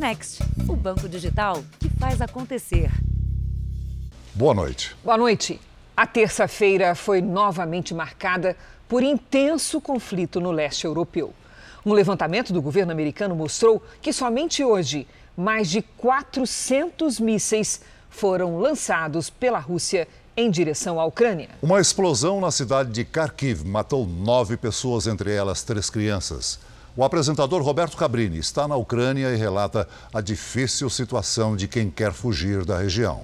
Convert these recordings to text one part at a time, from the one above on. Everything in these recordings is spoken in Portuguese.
Next, o banco digital que faz acontecer. Boa noite. Boa noite. A terça-feira foi novamente marcada por intenso conflito no leste europeu. Um levantamento do governo americano mostrou que somente hoje mais de 400 mísseis foram lançados pela Rússia em direção à Ucrânia. Uma explosão na cidade de Kharkiv matou nove pessoas, entre elas três crianças. O apresentador Roberto Cabrini está na Ucrânia e relata a difícil situação de quem quer fugir da região.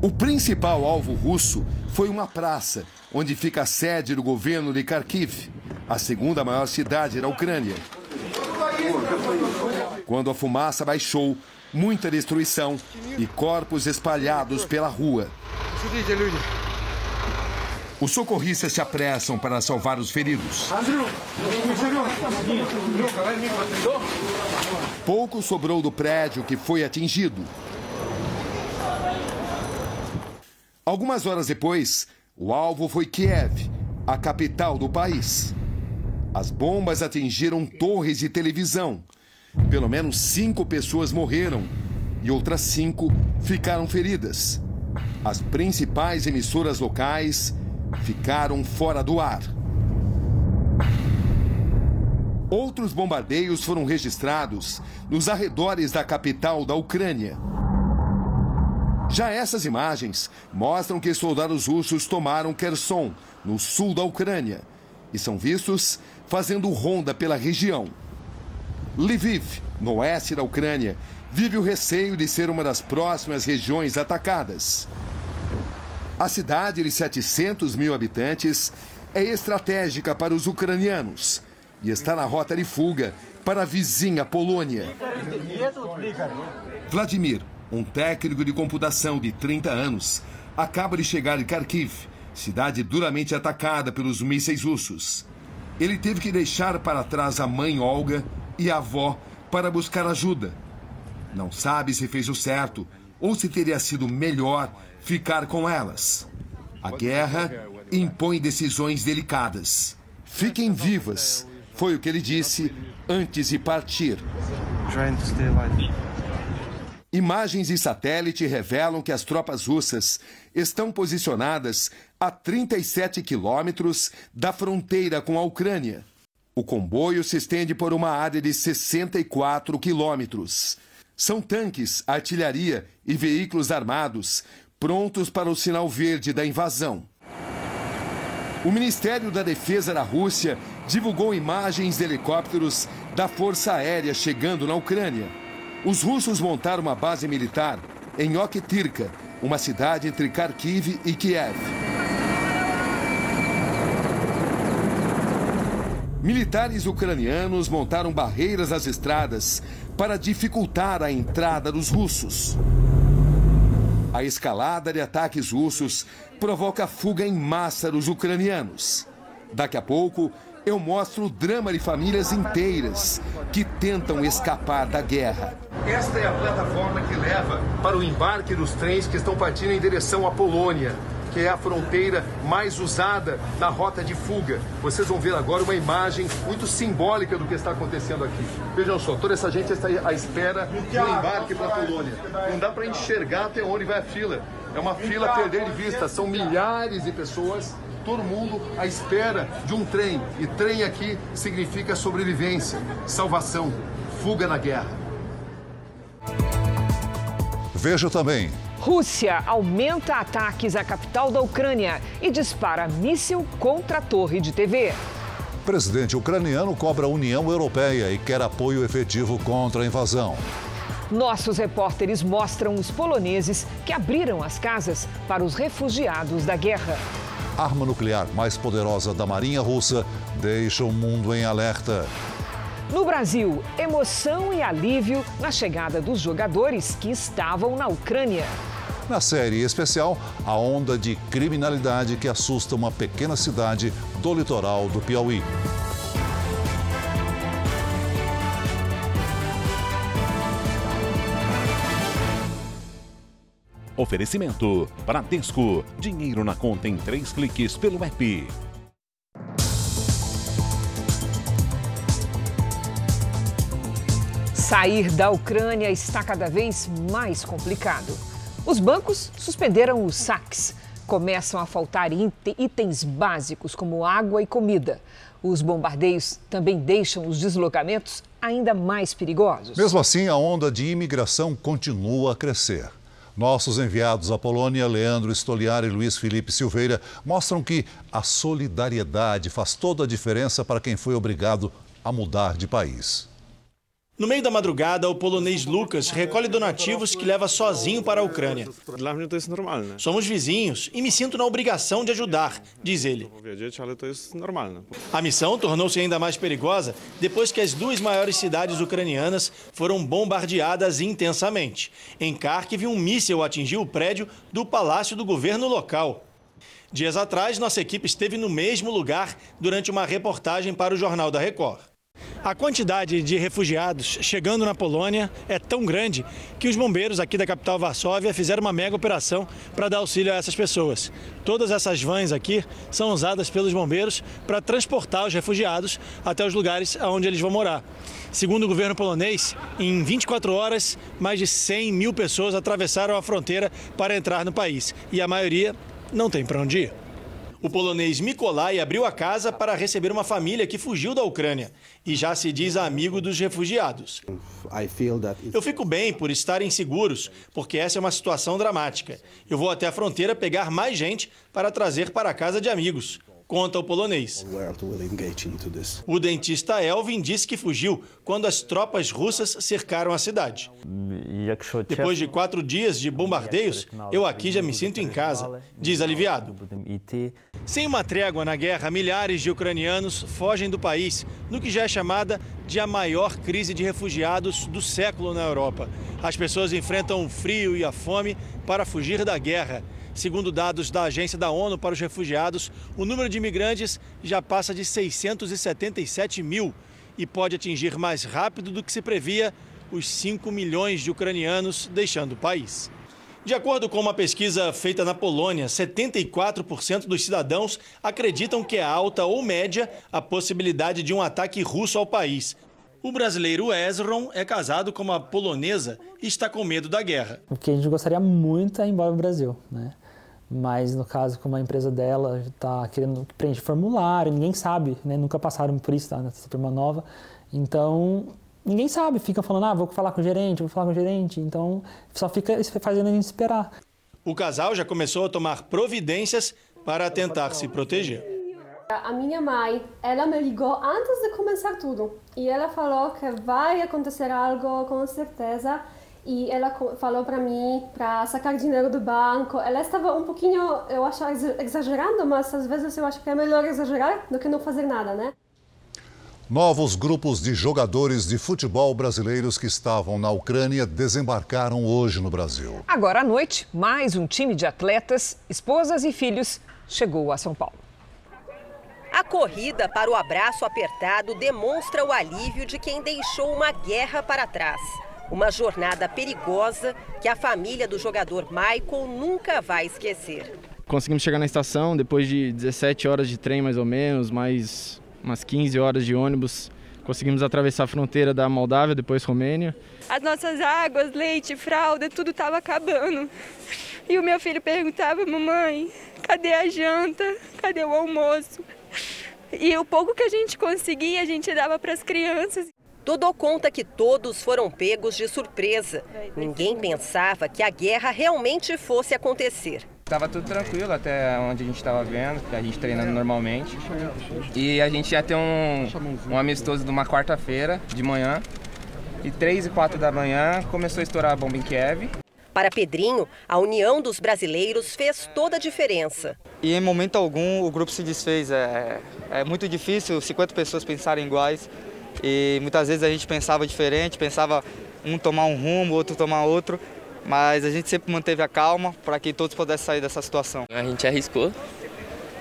O principal alvo russo foi uma praça, onde fica a sede do governo de Kharkiv, a segunda maior cidade da Ucrânia. Quando a fumaça baixou, muita destruição e corpos espalhados pela rua. Os socorristas se apressam para salvar os feridos. Pouco sobrou do prédio que foi atingido. Algumas horas depois, o alvo foi Kiev, a capital do país. As bombas atingiram torres de televisão. Pelo menos cinco pessoas morreram e outras cinco ficaram feridas. As principais emissoras locais ficaram fora do ar. Outros bombardeios foram registrados nos arredores da capital da Ucrânia. Já essas imagens mostram que soldados russos tomaram Kherson, no sul da Ucrânia, e são vistos fazendo ronda pela região. Lviv, no oeste da Ucrânia, vive o receio de ser uma das próximas regiões atacadas. A cidade de 700 mil habitantes é estratégica para os ucranianos e está na rota de fuga para a vizinha Polônia. Vladimir, um técnico de computação de 30 anos, acaba de chegar em Kharkiv, cidade duramente atacada pelos mísseis russos. Ele teve que deixar para trás a mãe Olga e a avó para buscar ajuda. Não sabe se fez o certo ou se teria sido melhor ficar com elas. A guerra impõe decisões delicadas. Fiquem vivas, foi o que ele disse antes de partir. Imagens de satélite revelam que as tropas russas estão posicionadas a 37 quilômetros da fronteira com a Ucrânia. O comboio se estende por uma área de 64 quilômetros. São tanques, artilharia e veículos armados prontos para o sinal verde da invasão. O Ministério da Defesa da Rússia divulgou imagens de helicópteros da Força Aérea chegando na Ucrânia. Os russos montaram uma base militar em Oktirka, uma cidade entre Kharkiv e Kiev. Militares ucranianos montaram barreiras às estradas para dificultar a entrada dos russos. A escalada de ataques russos provoca fuga em massa dos ucranianos. Daqui a pouco, eu mostro o drama de famílias inteiras que tentam escapar da guerra. Esta é a plataforma que leva para o embarque dos trens que estão partindo em direção à Polônia que é a fronteira mais usada na rota de fuga. Vocês vão ver agora uma imagem muito simbólica do que está acontecendo aqui. Vejam só, toda essa gente está à espera do embarque para a Polônia. Não dá para enxergar até onde vai a fila. É uma fila a perder de vista. São milhares de pessoas todo mundo à espera de um trem. E trem aqui significa sobrevivência, salvação, fuga na guerra. Veja também Rússia aumenta ataques à capital da Ucrânia e dispara míssil contra a torre de TV. Presidente ucraniano cobra a União Europeia e quer apoio efetivo contra a invasão. Nossos repórteres mostram os poloneses que abriram as casas para os refugiados da guerra. Arma nuclear mais poderosa da Marinha Russa deixa o mundo em alerta. No Brasil, emoção e alívio na chegada dos jogadores que estavam na Ucrânia. Na série especial, a onda de criminalidade que assusta uma pequena cidade do litoral do Piauí. Oferecimento: Bradesco. Dinheiro na conta em três cliques pelo app. Sair da Ucrânia está cada vez mais complicado. Os bancos suspenderam os saques. Começam a faltar itens básicos como água e comida. Os bombardeios também deixam os deslocamentos ainda mais perigosos. Mesmo assim, a onda de imigração continua a crescer. Nossos enviados à Polônia, Leandro Stoliar e Luiz Felipe Silveira, mostram que a solidariedade faz toda a diferença para quem foi obrigado a mudar de país. No meio da madrugada, o polonês Lucas recolhe donativos que leva sozinho para a Ucrânia. Somos vizinhos e me sinto na obrigação de ajudar, diz ele. A missão tornou-se ainda mais perigosa depois que as duas maiores cidades ucranianas foram bombardeadas intensamente. Em Kharkiv, um míssil atingiu o prédio do palácio do governo local. Dias atrás, nossa equipe esteve no mesmo lugar durante uma reportagem para o Jornal da Record. A quantidade de refugiados chegando na Polônia é tão grande que os bombeiros aqui da capital Varsóvia fizeram uma mega operação para dar auxílio a essas pessoas. Todas essas vans aqui são usadas pelos bombeiros para transportar os refugiados até os lugares onde eles vão morar. Segundo o governo polonês, em 24 horas, mais de 100 mil pessoas atravessaram a fronteira para entrar no país e a maioria não tem para onde ir. O polonês Mikolai abriu a casa para receber uma família que fugiu da Ucrânia e já se diz amigo dos refugiados. Eu fico bem por estarem seguros, porque essa é uma situação dramática. Eu vou até a fronteira pegar mais gente para trazer para a casa de amigos conta o polonês. O dentista Elvin disse que fugiu quando as tropas russas cercaram a cidade. Depois de quatro dias de bombardeios, eu aqui já me sinto em casa, diz aliviado. Sem uma trégua na guerra, milhares de ucranianos fogem do país, no que já é chamada de a maior crise de refugiados do século na Europa. As pessoas enfrentam o frio e a fome para fugir da guerra. Segundo dados da Agência da ONU para os Refugiados, o número de imigrantes já passa de 677 mil e pode atingir mais rápido do que se previa os 5 milhões de ucranianos deixando o país. De acordo com uma pesquisa feita na Polônia, 74% dos cidadãos acreditam que é alta ou média a possibilidade de um ataque russo ao país. O brasileiro Ezron é casado com uma polonesa e está com medo da guerra. O que a gente gostaria muito é ir embora do Brasil, né? Mas no caso como a empresa dela está querendo preencher formulário, ninguém sabe, né? nunca passaram por isso, tá? nessa turma nova, então ninguém sabe, fica falando, ah, vou falar com o gerente, vou falar com o gerente, então só fica fazendo a gente esperar. O casal já começou a tomar providências para tentar se proteger. A minha mãe, ela me ligou antes de começar tudo e ela falou que vai acontecer algo com certeza e ela falou para mim para sacar dinheiro do banco. Ela estava um pouquinho, eu acho, exagerando, mas às vezes eu acho que é melhor exagerar do que não fazer nada, né? Novos grupos de jogadores de futebol brasileiros que estavam na Ucrânia desembarcaram hoje no Brasil. Agora à noite, mais um time de atletas, esposas e filhos chegou a São Paulo. A corrida para o abraço apertado demonstra o alívio de quem deixou uma guerra para trás. Uma jornada perigosa que a família do jogador Michael nunca vai esquecer. Conseguimos chegar na estação depois de 17 horas de trem, mais ou menos, mais umas 15 horas de ônibus. Conseguimos atravessar a fronteira da Moldávia, depois Romênia. As nossas águas, leite, fralda, tudo estava acabando. E o meu filho perguntava, mamãe, cadê a janta? Cadê o almoço? E o pouco que a gente conseguia, a gente dava para as crianças. Dodô conta que todos foram pegos de surpresa. Ninguém pensava que a guerra realmente fosse acontecer. Estava tudo tranquilo até onde a gente estava vendo, a gente treinando normalmente. E a gente ia ter um, um amistoso de uma quarta-feira de manhã. E três e quatro da manhã começou a estourar a bomba em Kiev. Para Pedrinho, a união dos brasileiros fez toda a diferença. E em momento algum o grupo se desfez. É, é muito difícil 50 pessoas pensarem iguais. E muitas vezes a gente pensava diferente, pensava um tomar um rumo, outro tomar outro, mas a gente sempre manteve a calma para que todos pudessem sair dessa situação. A gente arriscou,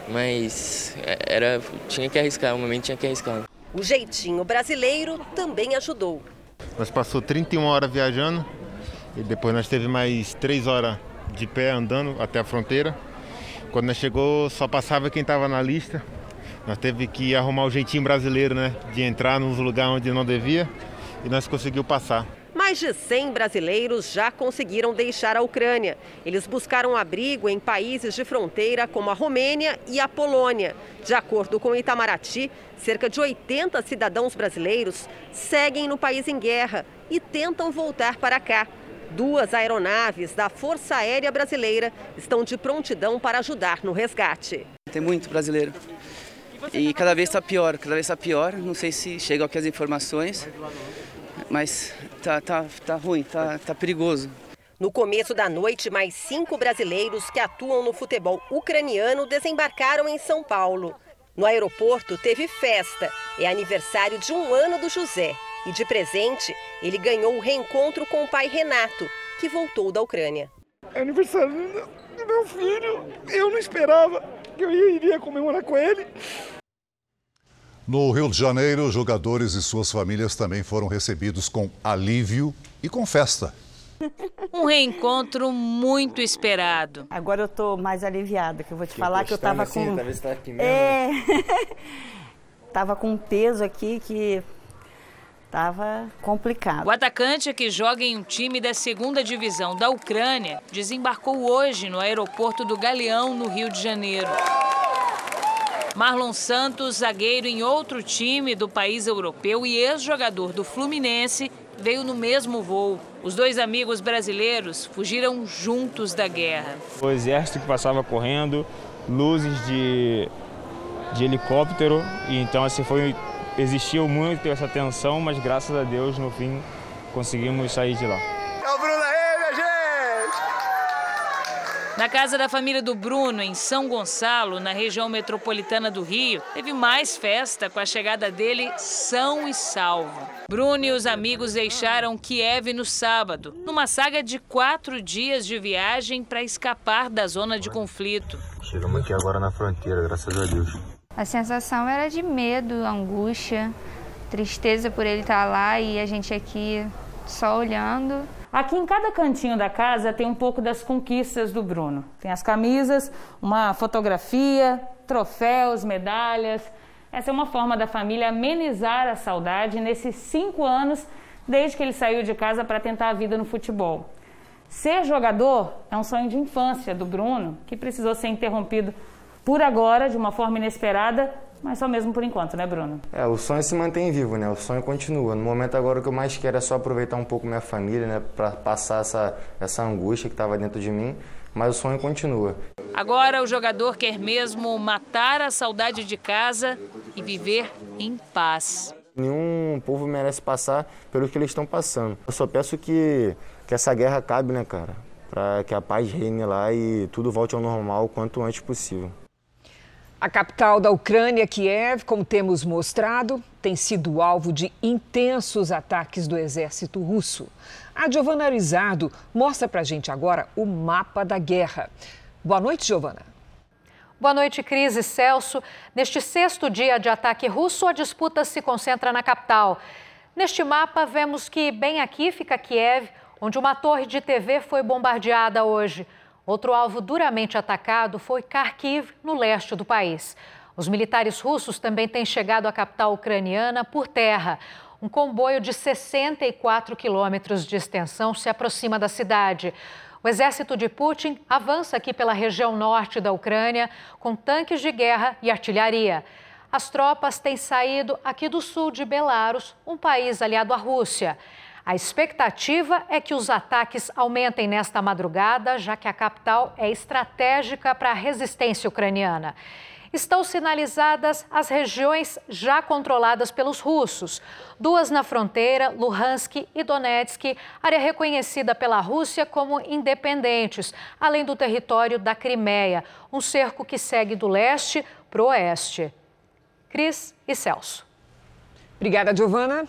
mas era tinha que arriscar, o momento tinha que arriscar. O jeitinho brasileiro também ajudou. Nós passou 31 horas viajando e depois nós teve mais 3 horas de pé andando até a fronteira. Quando nós chegou, só passava quem estava na lista. Nós teve que arrumar o jeitinho brasileiro, né? De entrar nos lugares onde não devia. e nós conseguimos passar. Mais de 100 brasileiros já conseguiram deixar a Ucrânia. Eles buscaram abrigo em países de fronteira como a Romênia e a Polônia. De acordo com Itamaraty, cerca de 80 cidadãos brasileiros seguem no país em guerra e tentam voltar para cá. Duas aeronaves da Força Aérea Brasileira estão de prontidão para ajudar no resgate. Tem muito brasileiro. E cada vez está pior, cada vez está pior. Não sei se chegam aqui as informações, mas tá, tá, tá ruim, tá, tá perigoso. No começo da noite, mais cinco brasileiros que atuam no futebol ucraniano desembarcaram em São Paulo. No aeroporto teve festa. É aniversário de um ano do José. E de presente, ele ganhou o reencontro com o pai Renato, que voltou da Ucrânia. É aniversário do meu filho. Eu não esperava que eu iria comemorar com ele. No Rio de Janeiro, jogadores e suas famílias também foram recebidos com alívio e com festa. Um reencontro muito esperado. Agora eu tô mais aliviada, que eu vou te que falar que eu tava assim, com. Talvez tá aqui mesmo, é. né? tava com um peso aqui que estava complicado. O atacante que joga em um time da segunda divisão da Ucrânia desembarcou hoje no aeroporto do Galeão, no Rio de Janeiro. Marlon Santos, zagueiro em outro time do país europeu e ex-jogador do Fluminense, veio no mesmo voo. Os dois amigos brasileiros fugiram juntos da guerra. O exército que passava correndo, luzes de, de helicóptero, e então assim foi existiu muito essa tensão, mas graças a Deus no fim conseguimos sair de lá. É o Bruno! Na casa da família do Bruno, em São Gonçalo, na região metropolitana do Rio, teve mais festa com a chegada dele são e salvo. Bruno e os amigos deixaram Kiev no sábado, numa saga de quatro dias de viagem para escapar da zona de conflito. Chegamos aqui agora na fronteira, graças a Deus. A sensação era de medo, angústia, tristeza por ele estar lá e a gente aqui só olhando. Aqui em cada cantinho da casa tem um pouco das conquistas do Bruno. Tem as camisas, uma fotografia, troféus, medalhas. Essa é uma forma da família amenizar a saudade nesses cinco anos desde que ele saiu de casa para tentar a vida no futebol. Ser jogador é um sonho de infância do Bruno, que precisou ser interrompido por agora, de uma forma inesperada, mas só mesmo por enquanto, né, Bruno? É, o sonho se mantém vivo, né? O sonho continua. No momento agora o que eu mais quero é só aproveitar um pouco minha família, né, para passar essa essa angústia que estava dentro de mim, mas o sonho continua. Agora o jogador quer mesmo matar a saudade de casa e viver em paz. Nenhum povo merece passar pelo que eles estão passando. Eu só peço que que essa guerra acabe, né, cara? Para que a paz reine lá e tudo volte ao normal o quanto antes possível. A capital da Ucrânia, Kiev, como temos mostrado, tem sido alvo de intensos ataques do exército russo. A Giovana Arizardo mostra pra gente agora o mapa da guerra. Boa noite, Giovana. Boa noite, Cris e Celso. Neste sexto dia de ataque russo, a disputa se concentra na capital. Neste mapa, vemos que bem aqui fica Kiev, onde uma torre de TV foi bombardeada hoje. Outro alvo duramente atacado foi Kharkiv, no leste do país. Os militares russos também têm chegado à capital ucraniana por terra. Um comboio de 64 quilômetros de extensão se aproxima da cidade. O exército de Putin avança aqui pela região norte da Ucrânia com tanques de guerra e artilharia. As tropas têm saído aqui do sul de Belarus, um país aliado à Rússia. A expectativa é que os ataques aumentem nesta madrugada, já que a capital é estratégica para a resistência ucraniana. Estão sinalizadas as regiões já controladas pelos russos. Duas na fronteira, Luhansk e Donetsk, área reconhecida pela Rússia como independentes, além do território da Crimeia, um cerco que segue do leste para o oeste. Cris e Celso. Obrigada, Giovana.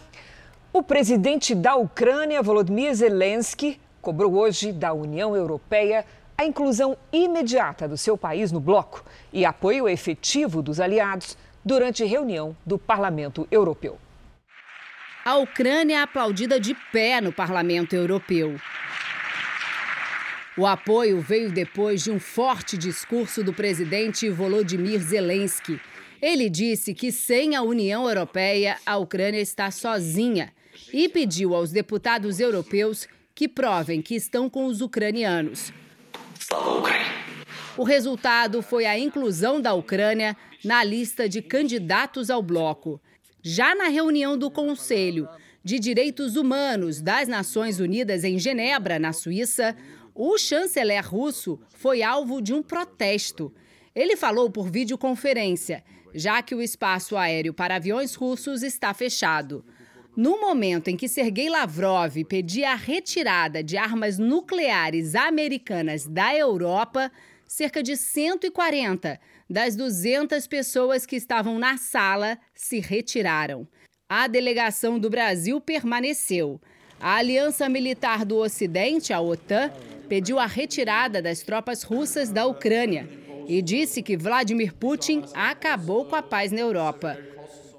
O presidente da Ucrânia, Volodymyr Zelensky, cobrou hoje da União Europeia a inclusão imediata do seu país no bloco e apoio efetivo dos aliados durante reunião do Parlamento Europeu. A Ucrânia é aplaudida de pé no Parlamento Europeu. O apoio veio depois de um forte discurso do presidente Volodymyr Zelensky. Ele disse que sem a União Europeia, a Ucrânia está sozinha e pediu aos deputados europeus que provem que estão com os ucranianos. O resultado foi a inclusão da Ucrânia na lista de candidatos ao bloco. Já na reunião do Conselho de Direitos Humanos das Nações Unidas em Genebra, na Suíça, o chanceler russo foi alvo de um protesto. Ele falou por videoconferência, já que o espaço aéreo para aviões russos está fechado. No momento em que Sergei Lavrov pedia a retirada de armas nucleares americanas da Europa, cerca de 140 das 200 pessoas que estavam na sala se retiraram. A delegação do Brasil permaneceu. A Aliança Militar do Ocidente, a OTAN, pediu a retirada das tropas russas da Ucrânia e disse que Vladimir Putin acabou com a paz na Europa.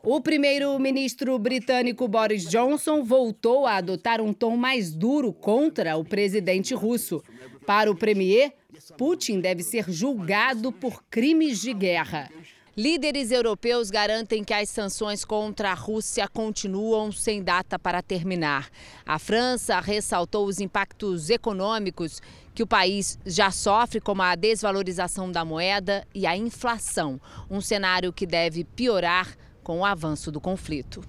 O primeiro-ministro britânico Boris Johnson voltou a adotar um tom mais duro contra o presidente russo. Para o premier, Putin deve ser julgado por crimes de guerra. Líderes europeus garantem que as sanções contra a Rússia continuam sem data para terminar. A França ressaltou os impactos econômicos que o país já sofre, como a desvalorização da moeda e a inflação, um cenário que deve piorar com o avanço do conflito.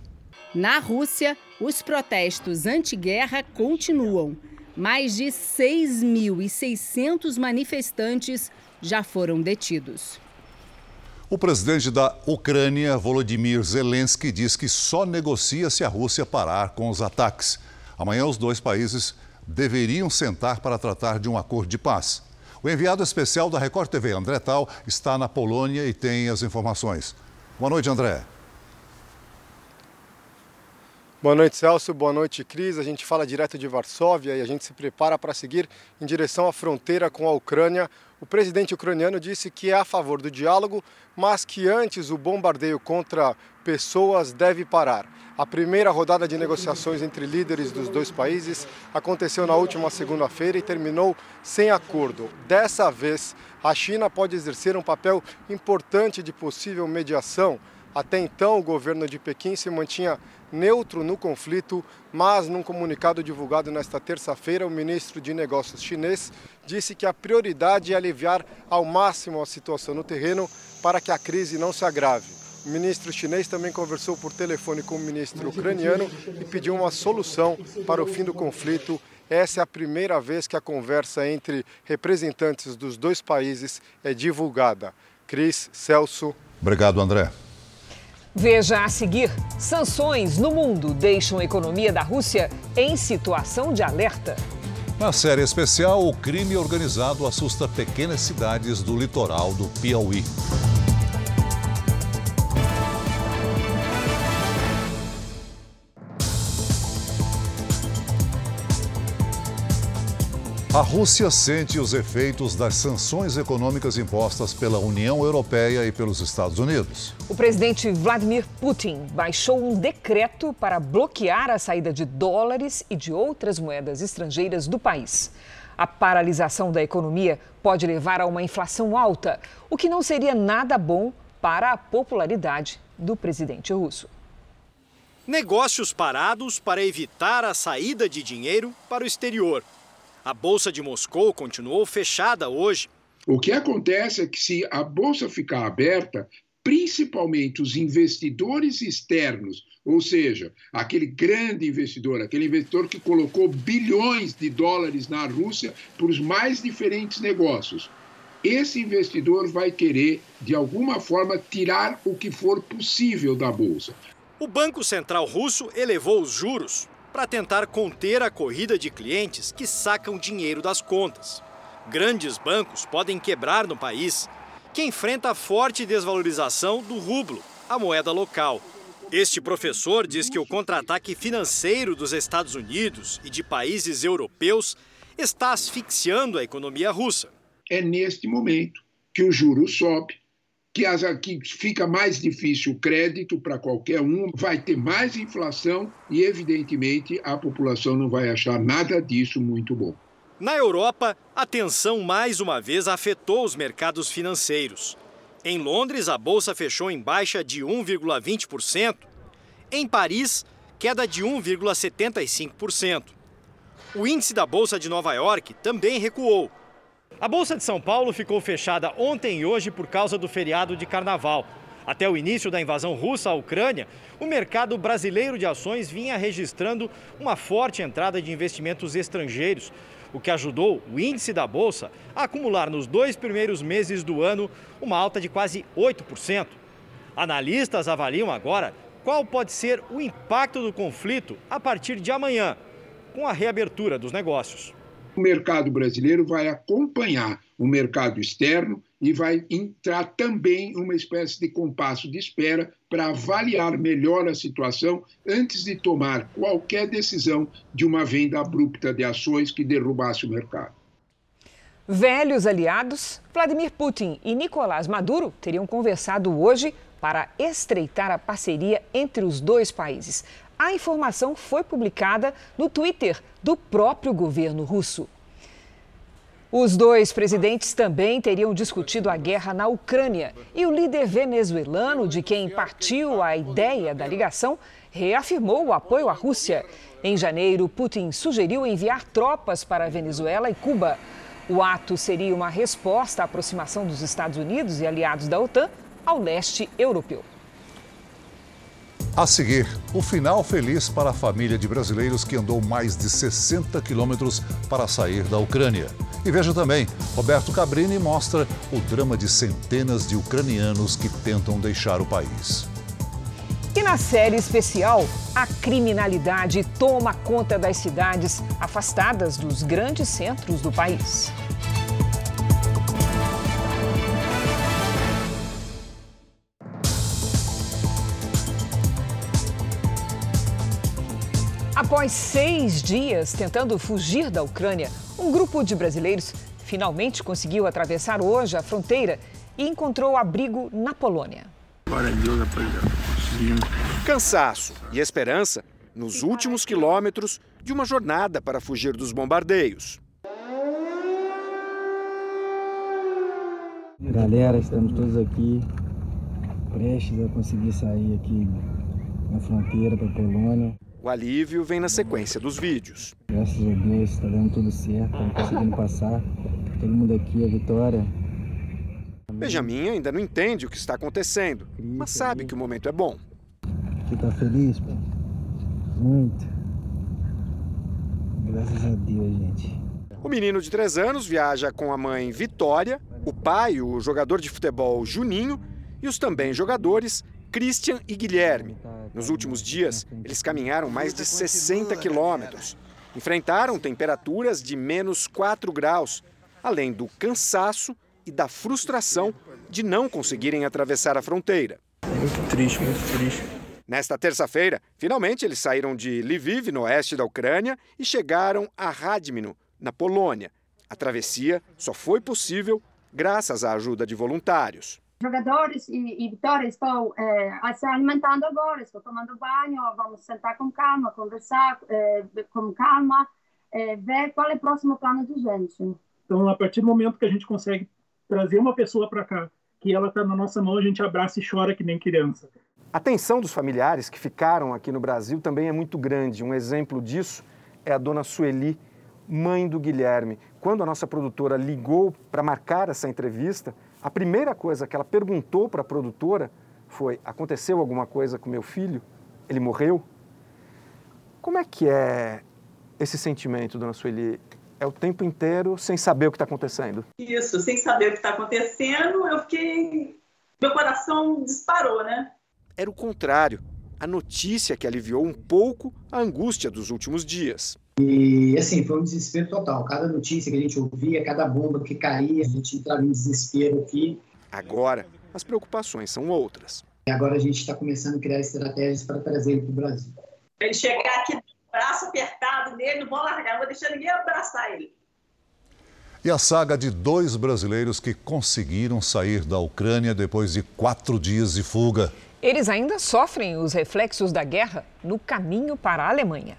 Na Rússia, os protestos anti-guerra continuam. Mais de 6.600 manifestantes já foram detidos. O presidente da Ucrânia, Volodymyr Zelensky, diz que só negocia se a Rússia parar com os ataques. Amanhã, os dois países deveriam sentar para tratar de um acordo de paz. O enviado especial da Record TV, André Tal, está na Polônia e tem as informações. Boa noite, André. Boa noite, Celso. Boa noite, Cris. A gente fala direto de Varsóvia e a gente se prepara para seguir em direção à fronteira com a Ucrânia. O presidente ucraniano disse que é a favor do diálogo, mas que antes o bombardeio contra pessoas deve parar. A primeira rodada de negociações entre líderes dos dois países aconteceu na última segunda-feira e terminou sem acordo. Dessa vez, a China pode exercer um papel importante de possível mediação. Até então, o governo de Pequim se mantinha neutro no conflito, mas num comunicado divulgado nesta terça-feira, o ministro de Negócios chinês disse que a prioridade é aliviar ao máximo a situação no terreno para que a crise não se agrave. O ministro chinês também conversou por telefone com o ministro ucraniano e pediu uma solução para o fim do conflito. Essa é a primeira vez que a conversa entre representantes dos dois países é divulgada. Cris, Celso. Obrigado, André. Veja a seguir: sanções no mundo deixam a economia da Rússia em situação de alerta. Na série especial, o crime organizado assusta pequenas cidades do litoral do Piauí. A Rússia sente os efeitos das sanções econômicas impostas pela União Europeia e pelos Estados Unidos. O presidente Vladimir Putin baixou um decreto para bloquear a saída de dólares e de outras moedas estrangeiras do país. A paralisação da economia pode levar a uma inflação alta, o que não seria nada bom para a popularidade do presidente russo. Negócios parados para evitar a saída de dinheiro para o exterior. A Bolsa de Moscou continuou fechada hoje. O que acontece é que, se a Bolsa ficar aberta, principalmente os investidores externos, ou seja, aquele grande investidor, aquele investidor que colocou bilhões de dólares na Rússia para os mais diferentes negócios, esse investidor vai querer, de alguma forma, tirar o que for possível da Bolsa. O Banco Central Russo elevou os juros para tentar conter a corrida de clientes que sacam dinheiro das contas. Grandes bancos podem quebrar no país, que enfrenta a forte desvalorização do rublo, a moeda local. Este professor diz que o contra-ataque financeiro dos Estados Unidos e de países europeus está asfixiando a economia russa. É neste momento que o juro sobe, que, as, que fica mais difícil o crédito para qualquer um, vai ter mais inflação e, evidentemente, a população não vai achar nada disso muito bom. Na Europa, a tensão mais uma vez afetou os mercados financeiros. Em Londres, a bolsa fechou em baixa de 1,20%. Em Paris, queda de 1,75%. O índice da bolsa de Nova York também recuou. A bolsa de São Paulo ficou fechada ontem e hoje por causa do feriado de carnaval. Até o início da invasão russa à Ucrânia, o mercado brasileiro de ações vinha registrando uma forte entrada de investimentos estrangeiros, o que ajudou o índice da Bolsa a acumular nos dois primeiros meses do ano uma alta de quase 8%. Analistas avaliam agora qual pode ser o impacto do conflito a partir de amanhã, com a reabertura dos negócios. O mercado brasileiro vai acompanhar o mercado externo e vai entrar também uma espécie de compasso de espera para avaliar melhor a situação antes de tomar qualquer decisão de uma venda abrupta de ações que derrubasse o mercado. Velhos aliados, Vladimir Putin e Nicolás Maduro teriam conversado hoje para estreitar a parceria entre os dois países. A informação foi publicada no Twitter do próprio governo russo. Os dois presidentes também teriam discutido a guerra na Ucrânia e o líder venezuelano, de quem partiu a ideia da ligação, reafirmou o apoio à Rússia. Em janeiro, Putin sugeriu enviar tropas para Venezuela e Cuba. O ato seria uma resposta à aproximação dos Estados Unidos e aliados da OTAN ao leste europeu. A seguir, o final feliz para a família de brasileiros que andou mais de 60 quilômetros para sair da Ucrânia. E veja também, Roberto Cabrini mostra o drama de centenas de ucranianos que tentam deixar o país. E na série especial, a criminalidade toma conta das cidades afastadas dos grandes centros do país. Após seis dias tentando fugir da Ucrânia, um grupo de brasileiros finalmente conseguiu atravessar hoje a fronteira e encontrou abrigo na Polônia. Cansaço e esperança nos últimos quilômetros de uma jornada para fugir dos bombardeios. Galera, estamos todos aqui, prestes a conseguir sair aqui na fronteira para a Polônia. O alívio vem na sequência dos vídeos. Graças a Deus, está dando tudo certo, estamos conseguindo passar. Todo mundo aqui, a vitória. Benjamin ainda não entende o que está acontecendo, mas sabe que o momento é bom. Você está feliz, pô? Muito. Graças a Deus, gente. O menino de 3 anos viaja com a mãe Vitória, o pai, o jogador de futebol Juninho, e os também jogadores Christian e Guilherme. Nos últimos dias, eles caminharam mais de 60 quilômetros. Enfrentaram temperaturas de menos 4 graus, além do cansaço e da frustração de não conseguirem atravessar a fronteira. Muito triste, muito triste. Nesta terça-feira, finalmente eles saíram de Lviv, no oeste da Ucrânia, e chegaram a Radmino, na Polônia. A travessia só foi possível graças à ajuda de voluntários jogadores e, e Vitória estão é, se alimentando agora, estou tomando banho, vamos sentar com calma, conversar é, com calma, é, ver qual é o próximo plano de gente. Então, a partir do momento que a gente consegue trazer uma pessoa para cá, que ela está na nossa mão, a gente abraça e chora que nem criança. A tensão dos familiares que ficaram aqui no Brasil também é muito grande. Um exemplo disso é a dona Sueli, mãe do Guilherme. Quando a nossa produtora ligou para marcar essa entrevista, a primeira coisa que ela perguntou para a produtora foi: aconteceu alguma coisa com meu filho? Ele morreu? Como é que é esse sentimento, dona Sueli? É o tempo inteiro sem saber o que está acontecendo? Isso, sem saber o que está acontecendo, eu fiquei. Meu coração disparou, né? Era o contrário. A notícia que aliviou um pouco a angústia dos últimos dias. E, assim, foi um desespero total. Cada notícia que a gente ouvia, cada bomba que caía, a gente entrava em desespero aqui. Agora, as preocupações são outras. E agora a gente está começando a criar estratégias para trazer ele para o Brasil. Ele chegar aqui, braço apertado nele, não vou largar, não vou deixar ninguém abraçar ele. E a saga de dois brasileiros que conseguiram sair da Ucrânia depois de quatro dias de fuga. Eles ainda sofrem os reflexos da guerra no caminho para a Alemanha.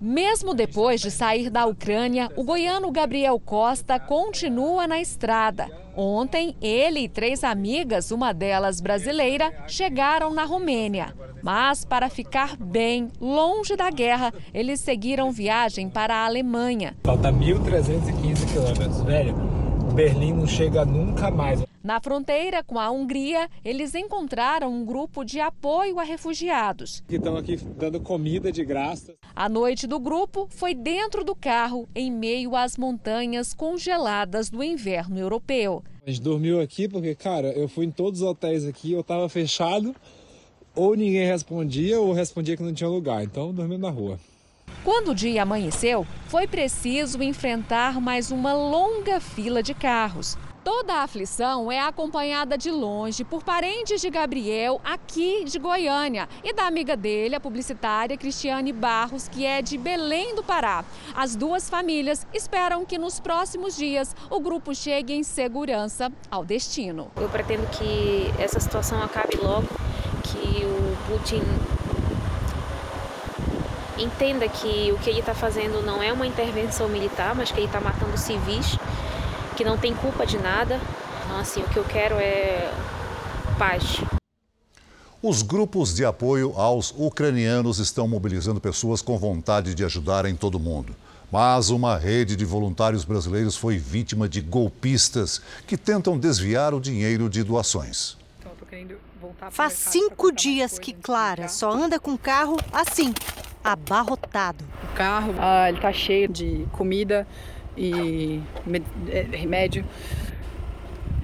Mesmo depois de sair da Ucrânia, o goiano Gabriel Costa continua na estrada. Ontem, ele e três amigas, uma delas brasileira, chegaram na Romênia. Mas, para ficar bem longe da guerra, eles seguiram viagem para a Alemanha. Falta 1.315 quilômetros, velho. Berlim não chega nunca mais. Na fronteira com a Hungria, eles encontraram um grupo de apoio a refugiados. Que estão aqui dando comida de graça. A noite do grupo foi dentro do carro, em meio às montanhas congeladas do inverno europeu. A gente dormiu aqui porque, cara, eu fui em todos os hotéis aqui, eu tava fechado, ou ninguém respondia, ou respondia que não tinha lugar. Então, dormiu na rua. Quando o dia amanheceu, foi preciso enfrentar mais uma longa fila de carros. Toda a aflição é acompanhada de longe por parentes de Gabriel aqui de Goiânia e da amiga dele, a publicitária Cristiane Barros, que é de Belém do Pará. As duas famílias esperam que nos próximos dias o grupo chegue em segurança ao destino. Eu pretendo que essa situação acabe logo, que o Putin entenda que o que ele está fazendo não é uma intervenção militar, mas que ele está matando civis que não tem culpa de nada. Então, assim, o que eu quero é paz. Os grupos de apoio aos ucranianos estão mobilizando pessoas com vontade de ajudar em todo o mundo. Mas uma rede de voluntários brasileiros foi vítima de golpistas que tentam desviar o dinheiro de doações. Faz cinco dias que Clara só anda com o carro assim, abarrotado. O carro, ah, ele tá cheio de comida, e é, remédio.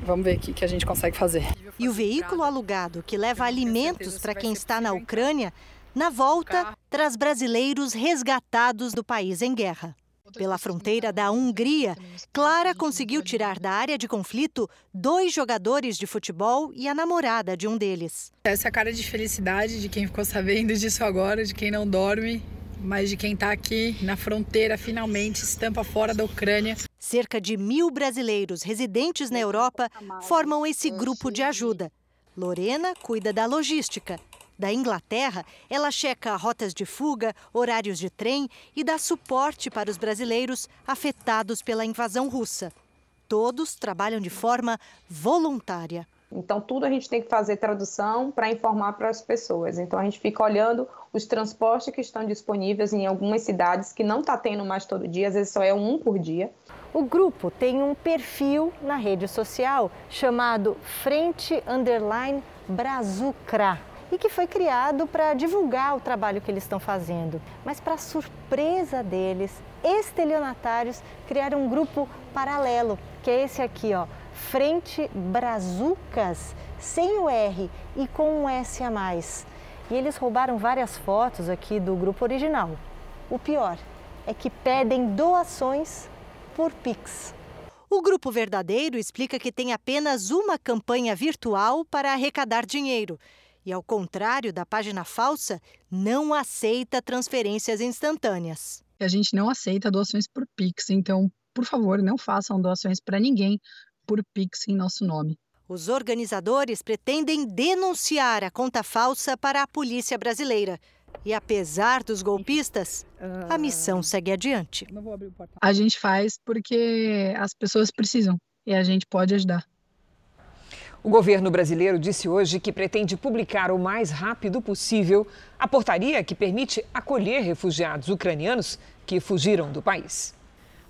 Vamos ver o que, que a gente consegue fazer. E o veículo alugado que leva alimentos para quem está na Ucrânia, na volta, traz brasileiros resgatados do país em guerra. Pela fronteira da Hungria, Clara conseguiu tirar da área de conflito dois jogadores de futebol e a namorada de um deles. Essa é a cara de felicidade de quem ficou sabendo disso agora, de quem não dorme mas de quem está aqui na fronteira, finalmente, estampa fora da Ucrânia. Cerca de mil brasileiros residentes na Europa formam esse grupo de ajuda. Lorena cuida da logística. Da Inglaterra, ela checa rotas de fuga, horários de trem e dá suporte para os brasileiros afetados pela invasão russa. Todos trabalham de forma voluntária. Então, tudo a gente tem que fazer tradução para informar para as pessoas. Então, a gente fica olhando os transportes que estão disponíveis em algumas cidades que não está tendo mais todo dia, às vezes só é um por dia. O grupo tem um perfil na rede social chamado Frente Underline Brazucra e que foi criado para divulgar o trabalho que eles estão fazendo. Mas, para surpresa deles, estelionatários criaram um grupo paralelo, que é esse aqui, ó, Frente Brazucas, sem o R e com um S a mais. E eles roubaram várias fotos aqui do grupo original. O pior é que pedem doações por Pix. O grupo verdadeiro explica que tem apenas uma campanha virtual para arrecadar dinheiro. E, ao contrário da página falsa, não aceita transferências instantâneas. A gente não aceita doações por Pix, então, por favor, não façam doações para ninguém por Pix em nosso nome. Os organizadores pretendem denunciar a conta falsa para a polícia brasileira. E apesar dos golpistas, a ah, missão segue adiante. A gente faz porque as pessoas precisam e a gente pode ajudar. O governo brasileiro disse hoje que pretende publicar o mais rápido possível a portaria que permite acolher refugiados ucranianos que fugiram do país.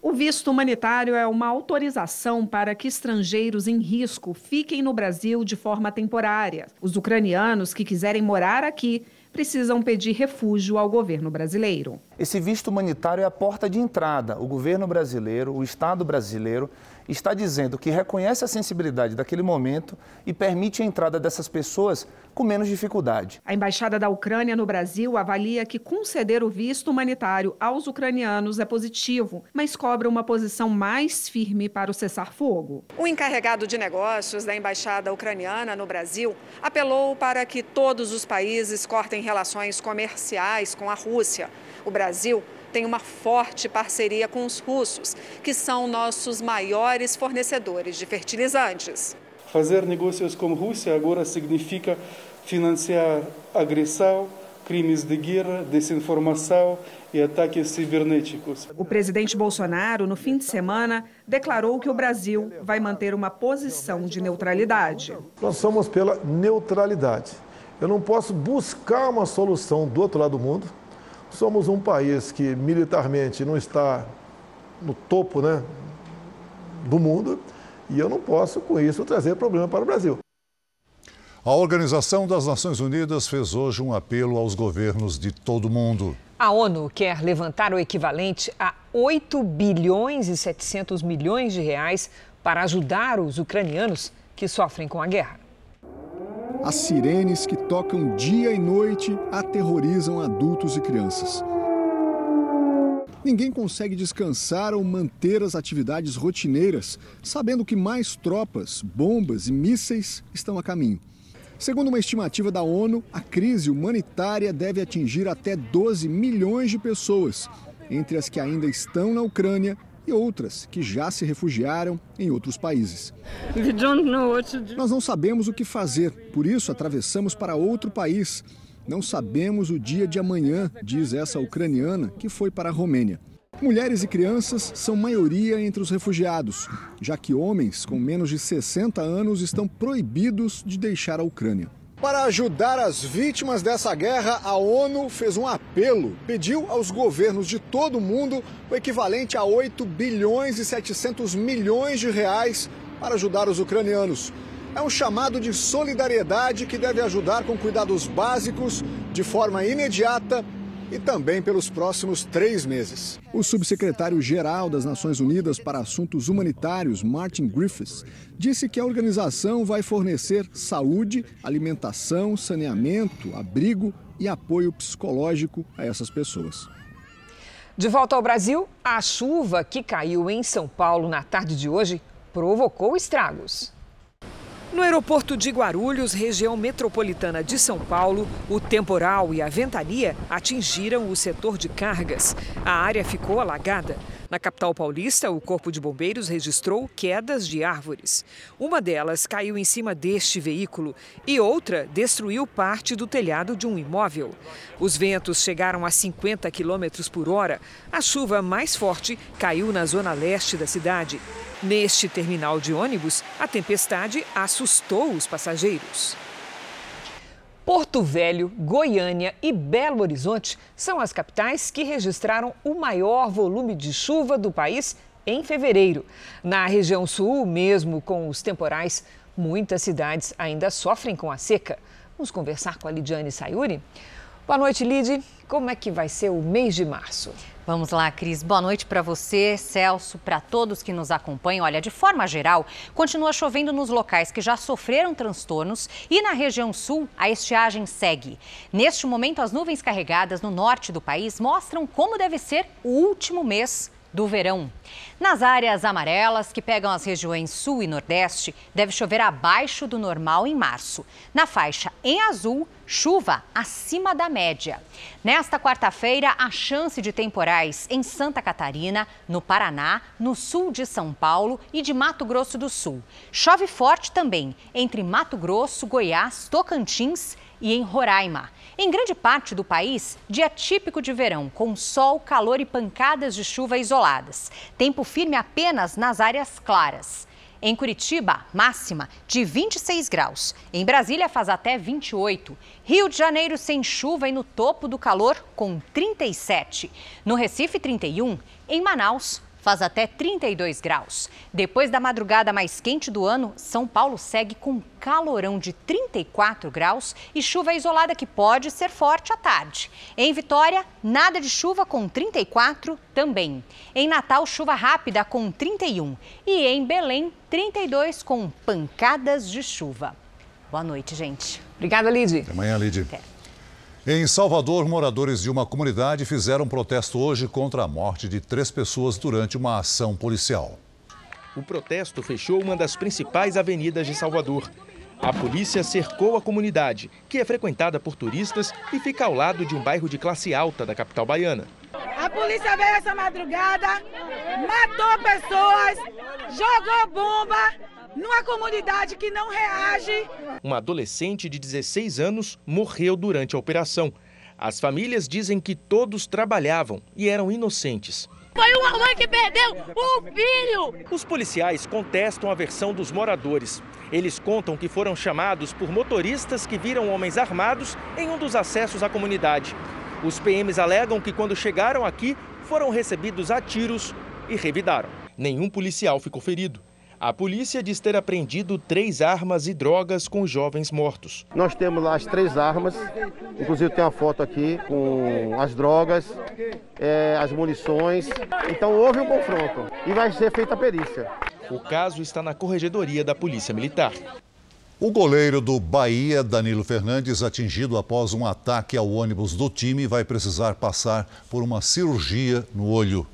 O visto humanitário é uma autorização para que estrangeiros em risco fiquem no Brasil de forma temporária. Os ucranianos que quiserem morar aqui precisam pedir refúgio ao governo brasileiro. Esse visto humanitário é a porta de entrada. O governo brasileiro, o Estado brasileiro, está dizendo que reconhece a sensibilidade daquele momento e permite a entrada dessas pessoas com menos dificuldade. A Embaixada da Ucrânia no Brasil avalia que conceder o visto humanitário aos ucranianos é positivo, mas cobra uma posição mais firme para o cessar-fogo. O encarregado de negócios da Embaixada Ucraniana no Brasil apelou para que todos os países cortem relações comerciais com a Rússia. O Brasil tem uma forte parceria com os russos, que são nossos maiores fornecedores de fertilizantes. Fazer negócios com a Rússia agora significa financiar agressão, crimes de guerra, desinformação e ataques cibernéticos. O presidente Bolsonaro, no fim de semana, declarou que o Brasil vai manter uma posição de neutralidade. Nós somos pela neutralidade. Eu não posso buscar uma solução do outro lado do mundo. Somos um país que militarmente não está no topo né, do mundo e eu não posso, com isso, trazer problema para o Brasil. A Organização das Nações Unidas fez hoje um apelo aos governos de todo o mundo. A ONU quer levantar o equivalente a 8 bilhões e 700 milhões de reais para ajudar os ucranianos que sofrem com a guerra. As sirenes que tocam dia e noite aterrorizam adultos e crianças. Ninguém consegue descansar ou manter as atividades rotineiras, sabendo que mais tropas, bombas e mísseis estão a caminho. Segundo uma estimativa da ONU, a crise humanitária deve atingir até 12 milhões de pessoas, entre as que ainda estão na Ucrânia e outras que já se refugiaram em outros países. Nós não sabemos o que fazer, por isso atravessamos para outro país. Não sabemos o dia de amanhã, diz essa ucraniana que foi para a Romênia. Mulheres e crianças são maioria entre os refugiados, já que homens com menos de 60 anos estão proibidos de deixar a Ucrânia. Para ajudar as vítimas dessa guerra, a ONU fez um apelo, pediu aos governos de todo o mundo o equivalente a 8 bilhões e 700 milhões de reais para ajudar os ucranianos. É um chamado de solidariedade que deve ajudar com cuidados básicos, de forma imediata e também pelos próximos três meses. O subsecretário-geral das Nações Unidas para Assuntos Humanitários, Martin Griffiths, disse que a organização vai fornecer saúde, alimentação, saneamento, abrigo e apoio psicológico a essas pessoas. De volta ao Brasil, a chuva que caiu em São Paulo na tarde de hoje provocou estragos. No aeroporto de Guarulhos, região metropolitana de São Paulo, o temporal e a ventania atingiram o setor de cargas. A área ficou alagada. Na capital paulista, o Corpo de Bombeiros registrou quedas de árvores. Uma delas caiu em cima deste veículo e outra destruiu parte do telhado de um imóvel. Os ventos chegaram a 50 quilômetros por hora. A chuva mais forte caiu na zona leste da cidade. Neste terminal de ônibus, a tempestade assustou os passageiros. Porto Velho, Goiânia e Belo Horizonte são as capitais que registraram o maior volume de chuva do país em fevereiro. Na região sul, mesmo com os temporais, muitas cidades ainda sofrem com a seca. Vamos conversar com a Lidiane Sayuri. Boa noite, Lid. Como é que vai ser o mês de março? Vamos lá, Cris. Boa noite para você, Celso, para todos que nos acompanham. Olha, de forma geral, continua chovendo nos locais que já sofreram transtornos e na região sul a estiagem segue. Neste momento, as nuvens carregadas no norte do país mostram como deve ser o último mês do verão. Nas áreas amarelas, que pegam as regiões sul e nordeste, deve chover abaixo do normal em março. Na faixa em azul, chuva acima da média. Nesta quarta-feira, a chance de temporais em Santa Catarina, no Paraná, no sul de São Paulo e de Mato Grosso do Sul. Chove forte também entre Mato Grosso, Goiás, Tocantins e em Roraima. Em grande parte do país, dia típico de verão, com sol, calor e pancadas de chuva isoladas. Tempo firme apenas nas áreas claras. Em Curitiba, máxima de 26 graus. Em Brasília, faz até 28. Rio de Janeiro, sem chuva e no topo do calor, com 37. No Recife, 31. Em Manaus, faz até 32 graus. Depois da madrugada mais quente do ano, São Paulo segue com calorão de 34 graus e chuva isolada que pode ser forte à tarde. Em Vitória, nada de chuva com 34 também. Em Natal, chuva rápida com 31 e em Belém, 32 com pancadas de chuva. Boa noite, gente. Obrigada, Lid. Até amanhã, Lid. Em Salvador, moradores de uma comunidade fizeram um protesto hoje contra a morte de três pessoas durante uma ação policial. O protesto fechou uma das principais avenidas de Salvador. A polícia cercou a comunidade, que é frequentada por turistas e fica ao lado de um bairro de classe alta da capital baiana. A polícia veio essa madrugada, matou pessoas, jogou bomba numa comunidade que não reage. Uma adolescente de 16 anos morreu durante a operação. As famílias dizem que todos trabalhavam e eram inocentes. Foi uma mãe que perdeu um filho! Os policiais contestam a versão dos moradores. Eles contam que foram chamados por motoristas que viram homens armados em um dos acessos à comunidade. Os PMs alegam que quando chegaram aqui, foram recebidos a tiros e revidaram. Nenhum policial ficou ferido. A polícia diz ter apreendido três armas e drogas com jovens mortos. Nós temos lá as três armas, inclusive tem uma foto aqui com as drogas, é, as munições. Então houve um confronto e vai ser feita a perícia. O caso está na corregedoria da Polícia Militar. O goleiro do Bahia, Danilo Fernandes, atingido após um ataque ao ônibus do time, vai precisar passar por uma cirurgia no olho.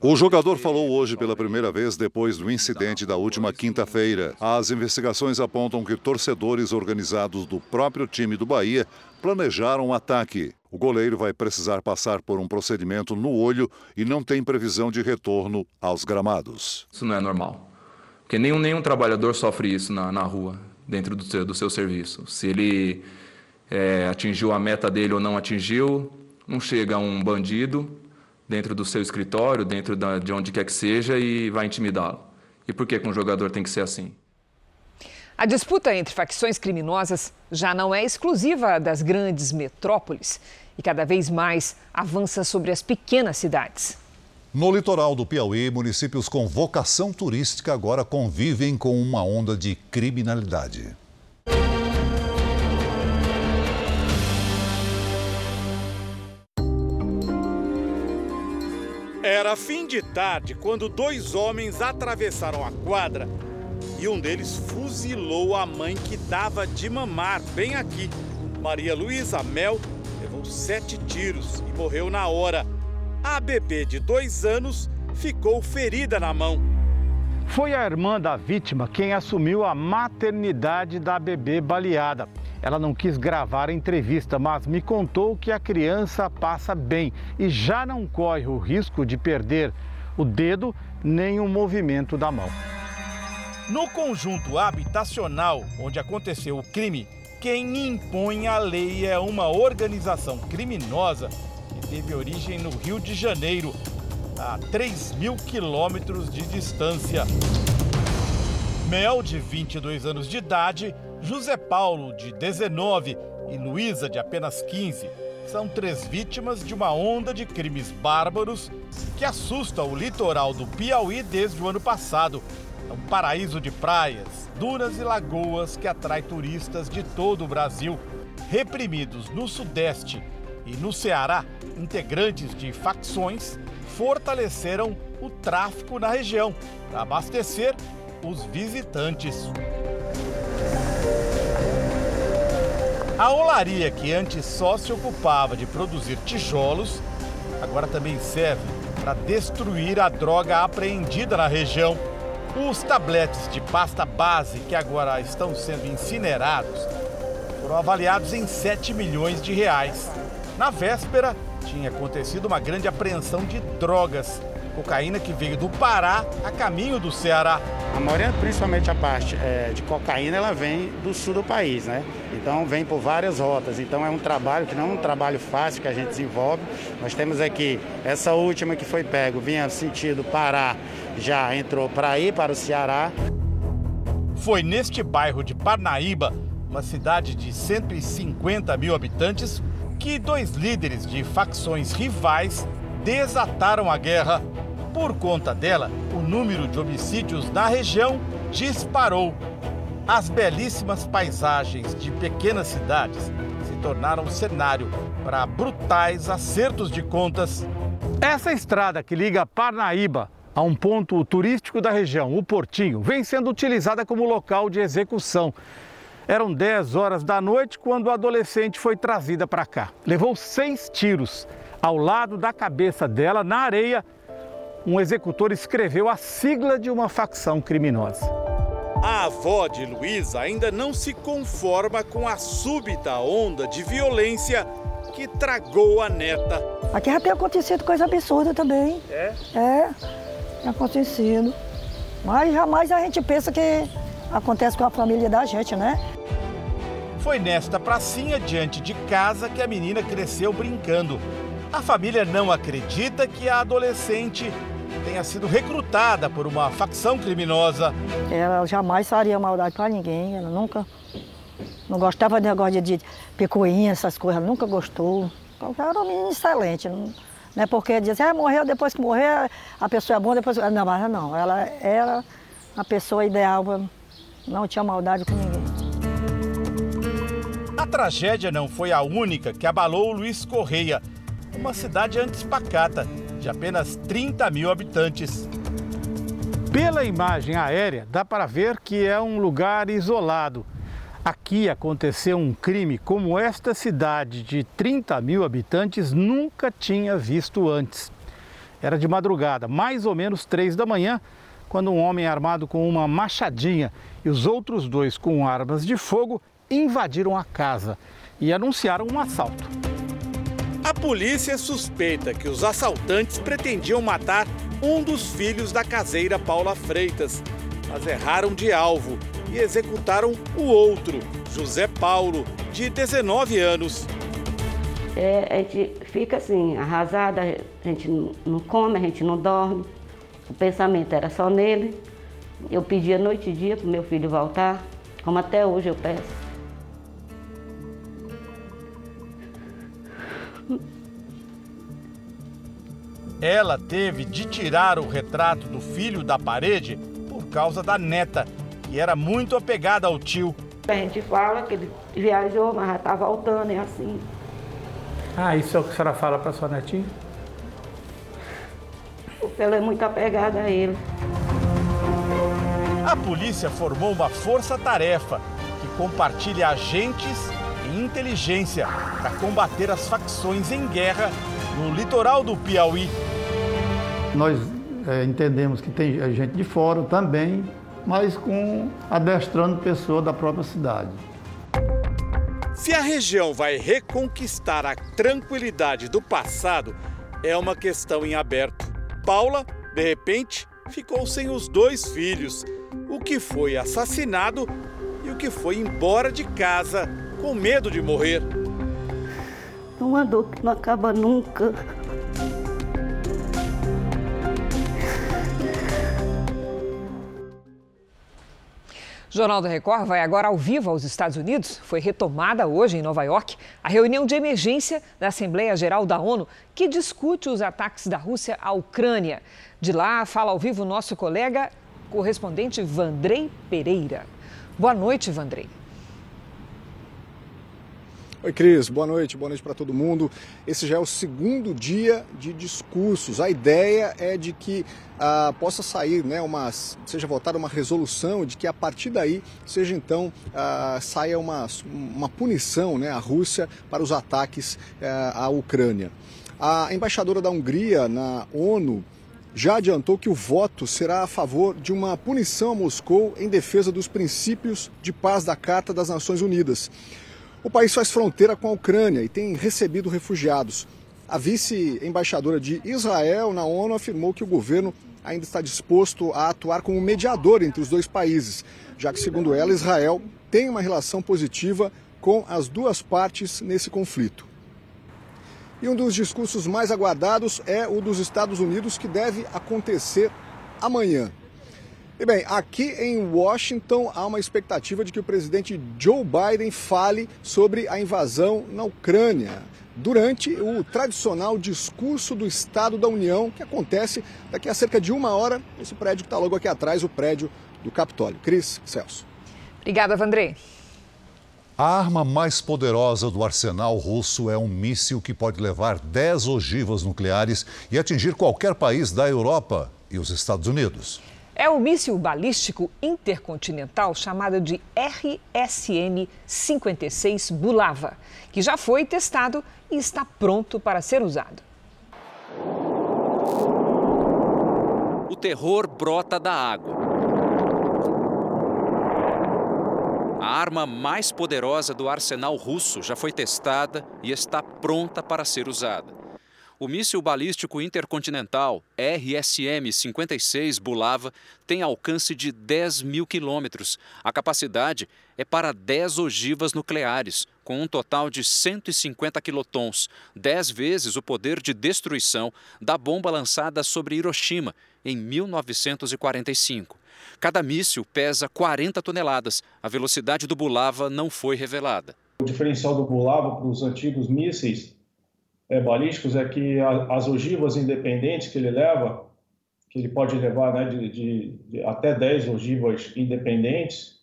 O jogador falou hoje pela primeira vez depois do incidente da última quinta-feira. As investigações apontam que torcedores organizados do próprio time do Bahia planejaram o um ataque. O goleiro vai precisar passar por um procedimento no olho e não tem previsão de retorno aos gramados. Isso não é normal. Porque nenhum, nenhum trabalhador sofre isso na, na rua, dentro do seu, do seu serviço. Se ele é, atingiu a meta dele ou não atingiu, não chega um bandido dentro do seu escritório, dentro da, de onde quer que seja e vai intimidá-lo. E por que, que um jogador tem que ser assim? A disputa entre facções criminosas já não é exclusiva das grandes metrópoles e cada vez mais avança sobre as pequenas cidades. No litoral do Piauí, municípios com vocação turística agora convivem com uma onda de criminalidade. Era fim de tarde quando dois homens atravessaram a quadra e um deles fuzilou a mãe que dava de mamar bem aqui. Maria Luísa Mel levou sete tiros e morreu na hora. A bebê de dois anos ficou ferida na mão. Foi a irmã da vítima quem assumiu a maternidade da bebê baleada. Ela não quis gravar a entrevista, mas me contou que a criança passa bem e já não corre o risco de perder o dedo nem o movimento da mão. No conjunto habitacional onde aconteceu o crime, quem impõe a lei é uma organização criminosa que teve origem no Rio de Janeiro, a 3 mil quilômetros de distância. Mel, de 22 anos de idade, José Paulo, de 19, e Luísa, de apenas 15, são três vítimas de uma onda de crimes bárbaros que assusta o litoral do Piauí desde o ano passado. É um paraíso de praias, dunas e lagoas que atrai turistas de todo o Brasil. Reprimidos no Sudeste e no Ceará, integrantes de facções fortaleceram o tráfico na região para abastecer os visitantes. A olaria que antes só se ocupava de produzir tijolos, agora também serve para destruir a droga apreendida na região. Os tabletes de pasta base que agora estão sendo incinerados foram avaliados em 7 milhões de reais. Na véspera, tinha acontecido uma grande apreensão de drogas cocaína que veio do Pará a caminho do Ceará. A maioria, principalmente a parte é, de cocaína, ela vem do sul do país, né? Então vem por várias rotas. Então é um trabalho que não é um trabalho fácil que a gente desenvolve. Nós temos aqui essa última que foi pego, vinha sentido Pará, já entrou para ir para o Ceará. Foi neste bairro de Parnaíba, uma cidade de 150 mil habitantes, que dois líderes de facções rivais desataram a guerra por conta dela, o número de homicídios na região disparou. As belíssimas paisagens de pequenas cidades se tornaram cenário para brutais acertos de contas. Essa estrada que liga Parnaíba a um ponto turístico da região, o Portinho, vem sendo utilizada como local de execução. Eram 10 horas da noite quando a adolescente foi trazida para cá. Levou seis tiros. Ao lado da cabeça dela, na areia, um executor escreveu a sigla de uma facção criminosa. A avó de Luísa ainda não se conforma com a súbita onda de violência que tragou a neta. Aqui já tem acontecido coisa absurda também. É? É, tem acontecido. Mas jamais a gente pensa que acontece com a família da gente, né? Foi nesta pracinha diante de casa que a menina cresceu brincando. A família não acredita que a adolescente tenha sido recrutada por uma facção criminosa. Ela jamais faria maldade para ninguém, ela nunca não gostava de negócio de picuinha, essas coisas, ela nunca gostou. Era uma menina excelente. Não, não é porque dizia, ah, morreu, depois que morrer, a pessoa é boa, depois. Não, mas não, ela era a pessoa ideal, não tinha maldade com ninguém. A tragédia não foi a única que abalou Luiz Correia, uma cidade antes pacata, de apenas 30 mil habitantes. Pela imagem aérea, dá para ver que é um lugar isolado. Aqui aconteceu um crime como esta cidade de 30 mil habitantes nunca tinha visto antes. Era de madrugada, mais ou menos três da manhã, quando um homem armado com uma machadinha e os outros dois com armas de fogo invadiram a casa e anunciaram um assalto. A polícia suspeita que os assaltantes pretendiam matar um dos filhos da caseira Paula Freitas, mas erraram de alvo e executaram o outro, José Paulo, de 19 anos. É, a gente fica assim, arrasada, a gente não come, a gente não dorme. O pensamento era só nele. Eu pedia noite e dia para meu filho voltar, como até hoje eu peço. Ela teve de tirar o retrato do filho da parede por causa da neta, que era muito apegada ao tio. A gente fala que ele viajou, mas já está voltando, é assim. Ah, isso é o que a senhora fala para sua netinha? Porque ela é muito apegada a ele. A polícia formou uma força-tarefa que compartilha agentes e inteligência para combater as facções em guerra no litoral do Piauí. Nós é, entendemos que tem gente de fora também, mas com adestrando pessoa da própria cidade. Se a região vai reconquistar a tranquilidade do passado, é uma questão em aberto. Paula, de repente, ficou sem os dois filhos, o que foi assassinado e o que foi embora de casa com medo de morrer. Uma dor que não acaba nunca. Jornal da Record vai agora ao vivo aos Estados Unidos. Foi retomada hoje em Nova York a reunião de emergência da Assembleia Geral da ONU, que discute os ataques da Rússia à Ucrânia. De lá, fala ao vivo o nosso colega correspondente Vandrei Pereira. Boa noite, Vandrei. Oi, Cris, boa noite, boa noite para todo mundo. Esse já é o segundo dia de discursos. A ideia é de que ah, possa sair, né, uma, seja votada uma resolução de que a partir daí seja então ah, saia uma, uma punição né, à Rússia para os ataques ah, à Ucrânia. A embaixadora da Hungria na ONU já adiantou que o voto será a favor de uma punição a Moscou em defesa dos princípios de paz da Carta das Nações Unidas. O país faz fronteira com a Ucrânia e tem recebido refugiados. A vice-embaixadora de Israel na ONU afirmou que o governo ainda está disposto a atuar como mediador entre os dois países, já que, segundo ela, Israel tem uma relação positiva com as duas partes nesse conflito. E um dos discursos mais aguardados é o dos Estados Unidos, que deve acontecer amanhã. E bem, aqui em Washington há uma expectativa de que o presidente Joe Biden fale sobre a invasão na Ucrânia durante o tradicional discurso do Estado da União, que acontece daqui a cerca de uma hora, esse prédio que está logo aqui atrás, o prédio do Capitólio. Cris, Celso. Obrigada, Vandrei. A arma mais poderosa do arsenal russo é um míssil que pode levar 10 ogivas nucleares e atingir qualquer país da Europa e os Estados Unidos. É o míssil balístico intercontinental chamado de RSM-56 Bulava, que já foi testado e está pronto para ser usado. O terror brota da água. A arma mais poderosa do arsenal russo já foi testada e está pronta para ser usada. O míssil balístico intercontinental RSM-56 Bulava tem alcance de 10 mil quilômetros. A capacidade é para 10 ogivas nucleares, com um total de 150 quilotons, 10 vezes o poder de destruição da bomba lançada sobre Hiroshima em 1945. Cada míssil pesa 40 toneladas. A velocidade do Bulava não foi revelada. O diferencial do Bulava para os antigos mísseis é, balísticos é que a, as ogivas independentes que ele leva, que ele pode levar né, de, de, de até 10 ogivas independentes,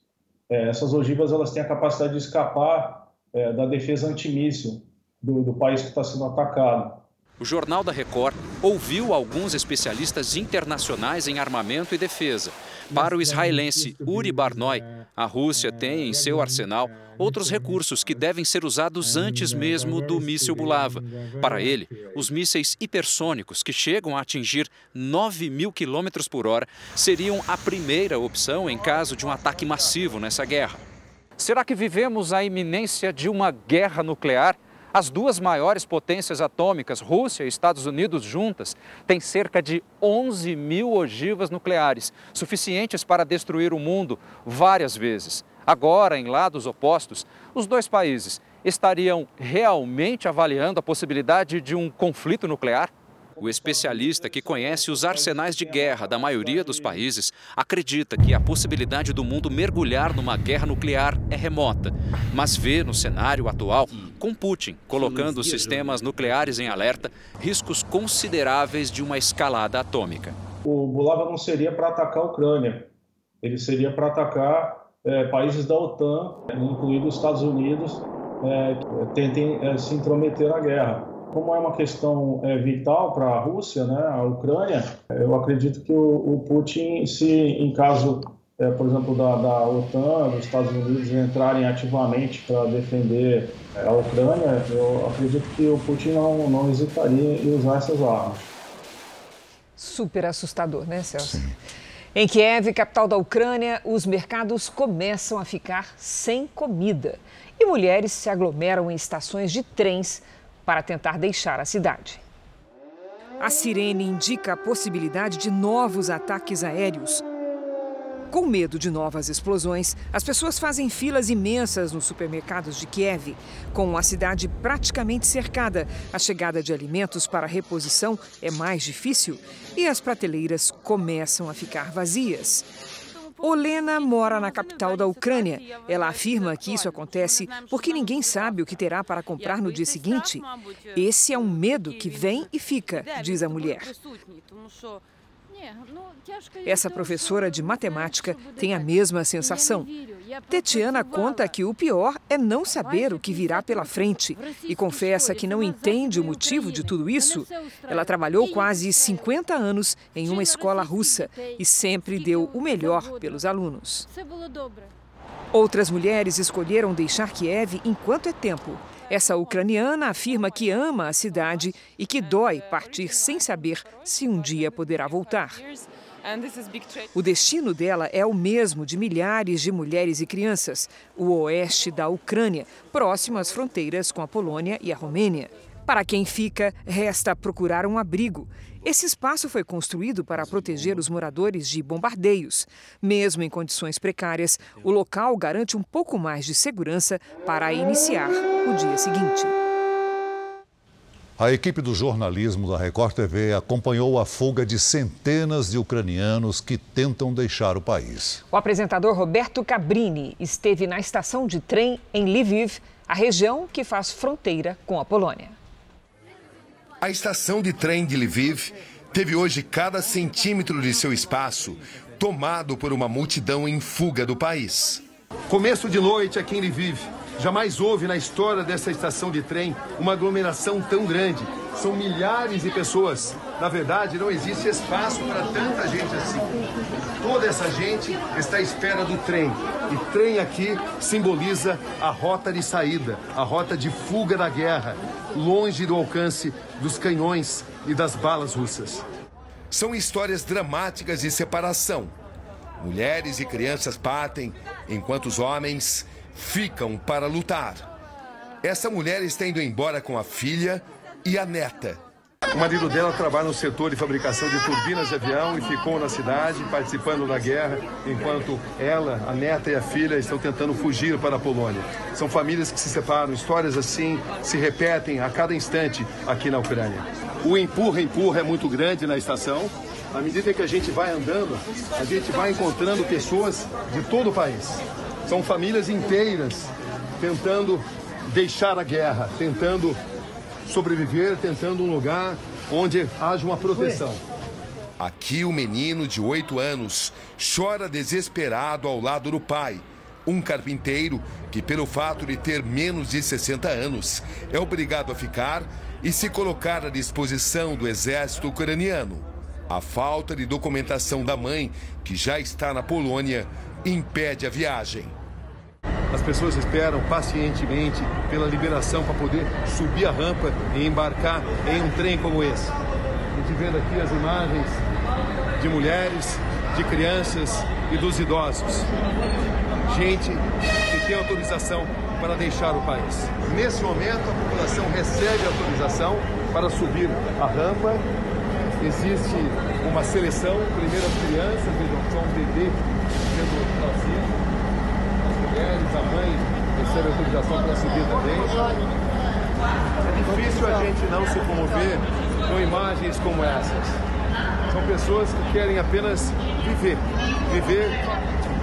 é, essas ogivas elas têm a capacidade de escapar é, da defesa antimíssil do, do país que está sendo atacado. O Jornal da Record ouviu alguns especialistas internacionais em armamento e defesa. Para o israelense Uri Barnoy, a Rússia tem em seu arsenal outros recursos que devem ser usados antes mesmo do míssil Bulava. Para ele, os mísseis hipersônicos, que chegam a atingir 9 mil quilômetros por hora, seriam a primeira opção em caso de um ataque massivo nessa guerra. Será que vivemos a iminência de uma guerra nuclear? As duas maiores potências atômicas, Rússia e Estados Unidos juntas, têm cerca de 11 mil ogivas nucleares, suficientes para destruir o mundo várias vezes. Agora, em lados opostos, os dois países estariam realmente avaliando a possibilidade de um conflito nuclear? O especialista que conhece os arsenais de guerra da maioria dos países acredita que a possibilidade do mundo mergulhar numa guerra nuclear é remota, mas vê no cenário atual, com Putin colocando os sistemas nucleares em alerta, riscos consideráveis de uma escalada atômica. O Bulava não seria para atacar a Ucrânia, ele seria para atacar é, países da OTAN, incluindo os Estados Unidos, é, tentem é, se intrometer na guerra como é uma questão é, vital para a Rússia, né, a Ucrânia, eu acredito que o, o Putin, se em caso, é, por exemplo, da, da, OTAN, dos Estados Unidos entrarem ativamente para defender é, a Ucrânia, eu acredito que o Putin não, não hesitaria em usar essas armas. Super assustador, né, Celso? Sim. Em Kiev, capital da Ucrânia, os mercados começam a ficar sem comida e mulheres se aglomeram em estações de trens para tentar deixar a cidade. A sirene indica a possibilidade de novos ataques aéreos. Com medo de novas explosões, as pessoas fazem filas imensas nos supermercados de Kiev. Com a cidade praticamente cercada, a chegada de alimentos para reposição é mais difícil e as prateleiras começam a ficar vazias. Olena mora na capital da Ucrânia. Ela afirma que isso acontece porque ninguém sabe o que terá para comprar no dia seguinte. Esse é um medo que vem e fica, diz a mulher. Essa professora de matemática tem a mesma sensação. Tetiana conta que o pior é não saber o que virá pela frente e confessa que não entende o motivo de tudo isso. Ela trabalhou quase 50 anos em uma escola russa e sempre deu o melhor pelos alunos. Outras mulheres escolheram deixar Kiev enquanto é tempo. Essa ucraniana afirma que ama a cidade e que dói partir sem saber se um dia poderá voltar. O destino dela é o mesmo de milhares de mulheres e crianças, o oeste da Ucrânia, próximo às fronteiras com a Polônia e a Romênia. Para quem fica, resta procurar um abrigo. Esse espaço foi construído para proteger os moradores de bombardeios. Mesmo em condições precárias, o local garante um pouco mais de segurança para iniciar o dia seguinte. A equipe do jornalismo da Record TV acompanhou a fuga de centenas de ucranianos que tentam deixar o país. O apresentador Roberto Cabrini esteve na estação de trem em Lviv, a região que faz fronteira com a Polônia. A estação de trem de Lviv teve hoje cada centímetro de seu espaço tomado por uma multidão em fuga do país. Começo de noite aqui em Lviv. Jamais houve na história dessa estação de trem uma aglomeração tão grande. São milhares de pessoas. Na verdade, não existe espaço para tanta gente assim. Toda essa gente está à espera do trem. E trem aqui simboliza a rota de saída, a rota de fuga da guerra, longe do alcance dos canhões e das balas russas. São histórias dramáticas de separação. Mulheres e crianças partem, enquanto os homens ficam para lutar. Essa mulher está indo embora com a filha e a neta. O marido dela trabalha no setor de fabricação de turbinas de avião e ficou na cidade participando da guerra, enquanto ela, a neta e a filha estão tentando fugir para a Polônia. São famílias que se separam, histórias assim se repetem a cada instante aqui na Ucrânia. O empurra-empurra é muito grande na estação. À medida que a gente vai andando, a gente vai encontrando pessoas de todo o país. São famílias inteiras tentando deixar a guerra, tentando sobreviver, tentando um lugar onde haja uma proteção. Aqui o menino de oito anos chora desesperado ao lado do pai, um carpinteiro que, pelo fato de ter menos de 60 anos, é obrigado a ficar e se colocar à disposição do exército ucraniano. A falta de documentação da mãe, que já está na Polônia, impede a viagem. As pessoas esperam pacientemente pela liberação para poder subir a rampa e embarcar em um trem como esse. A gente vendo aqui as imagens de mulheres, de crianças e dos idosos. Gente que tem autorização para deixar o país. Nesse momento, a população recebe autorização para subir a rampa. Existe uma seleção, primeiro as crianças, vejam só um bebê sendo trazido mulheres, a mãe recebe autorização para subir também. É difícil a gente não se comover com imagens como essas. São pessoas que querem apenas viver, viver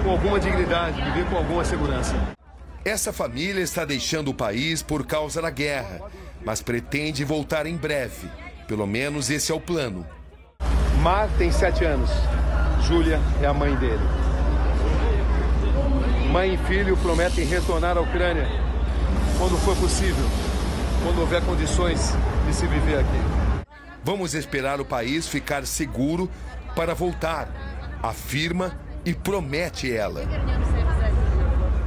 com alguma dignidade, viver com alguma segurança. Essa família está deixando o país por causa da guerra, mas pretende voltar em breve. Pelo menos esse é o plano. Mar tem sete anos. Júlia é a mãe dele. Mãe e filho prometem retornar à Ucrânia quando for possível, quando houver condições de se viver aqui. Vamos esperar o país ficar seguro para voltar, afirma e promete ela.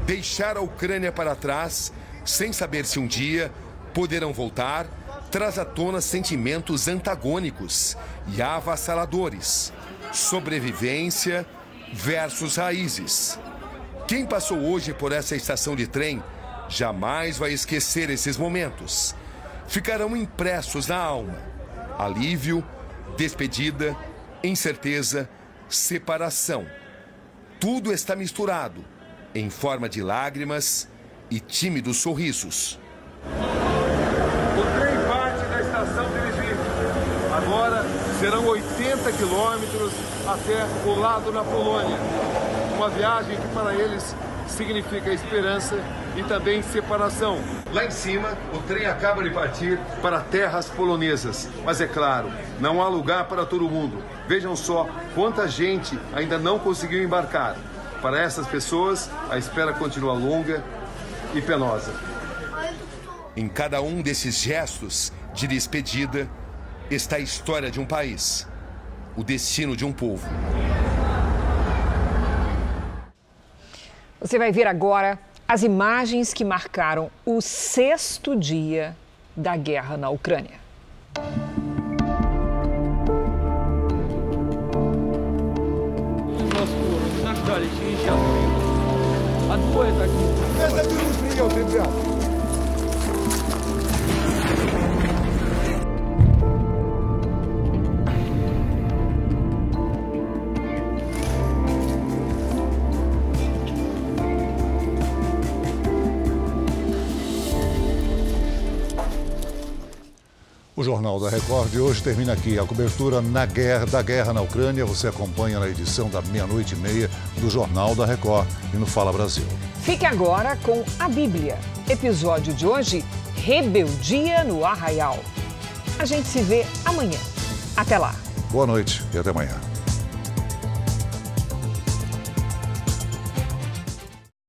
Deixar a Ucrânia para trás, sem saber se um dia poderão voltar, traz à tona sentimentos antagônicos e avassaladores. Sobrevivência versus raízes. Quem passou hoje por essa estação de trem jamais vai esquecer esses momentos. Ficarão impressos na alma. Alívio, despedida, incerteza, separação. Tudo está misturado, em forma de lágrimas e tímidos sorrisos. O trem parte da estação de Lviv. Agora serão 80 quilômetros até o lado na Polônia. Uma viagem que para eles significa esperança e também separação. Lá em cima, o trem acaba de partir para terras polonesas. Mas é claro, não há lugar para todo mundo. Vejam só quanta gente ainda não conseguiu embarcar. Para essas pessoas, a espera continua longa e penosa. Em cada um desses gestos de despedida está a história de um país, o destino de um povo. Você vai ver agora as imagens que marcaram o sexto dia da guerra na Ucrânia. O Jornal da Record de hoje termina aqui. A cobertura na guerra, da guerra na Ucrânia você acompanha na edição da meia-noite e meia do Jornal da Record e no Fala Brasil. Fique agora com a Bíblia. Episódio de hoje: Rebeldia no Arraial. A gente se vê amanhã. Até lá. Boa noite e até amanhã.